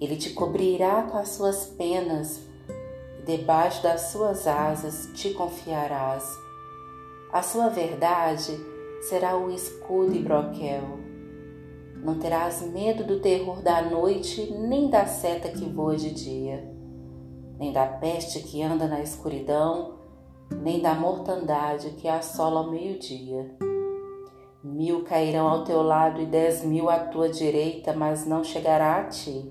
ele te cobrirá com as suas penas, debaixo das suas asas te confiarás. A sua verdade será o escudo e broquel. Não terás medo do terror da noite, nem da seta que voa de dia, nem da peste que anda na escuridão, nem da mortandade que assola ao meio-dia. Mil cairão ao teu lado e dez mil à tua direita, mas não chegará a ti.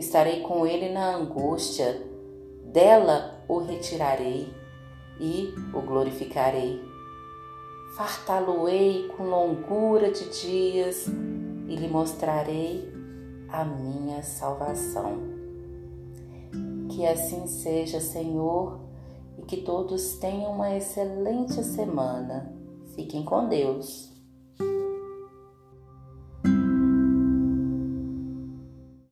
estarei com ele na angústia, dela o retirarei e o glorificarei. Fartá-lo-ei com longura de dias e lhe mostrarei a minha salvação. Que assim seja, Senhor, e que todos tenham uma excelente semana. Fiquem com Deus.